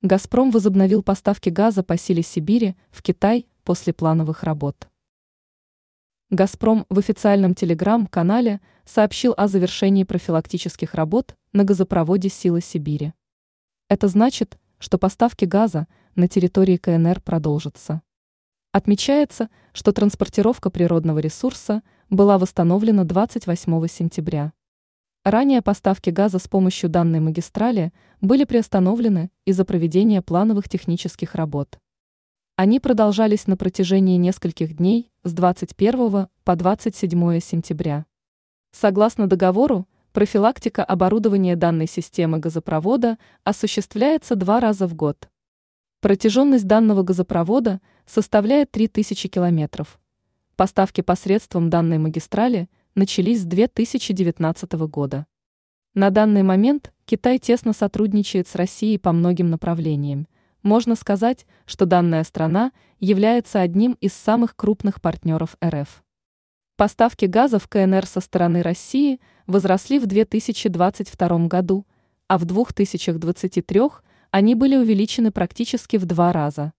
«Газпром» возобновил поставки газа по силе Сибири в Китай после плановых работ. «Газпром» в официальном телеграм-канале сообщил о завершении профилактических работ на газопроводе «Сила Сибири». Это значит, что поставки газа на территории КНР продолжатся. Отмечается, что транспортировка природного ресурса была восстановлена 28 сентября. Ранее поставки газа с помощью данной магистрали были приостановлены из-за проведения плановых технических работ. Они продолжались на протяжении нескольких дней с 21 по 27 сентября. Согласно договору, профилактика оборудования данной системы газопровода осуществляется два раза в год. Протяженность данного газопровода составляет 3000 километров. Поставки посредством данной магистрали начались с 2019 года. На данный момент Китай тесно сотрудничает с Россией по многим направлениям. Можно сказать, что данная страна является одним из самых крупных партнеров РФ. Поставки газа в КНР со стороны России возросли в 2022 году, а в 2023 они были увеличены практически в два раза.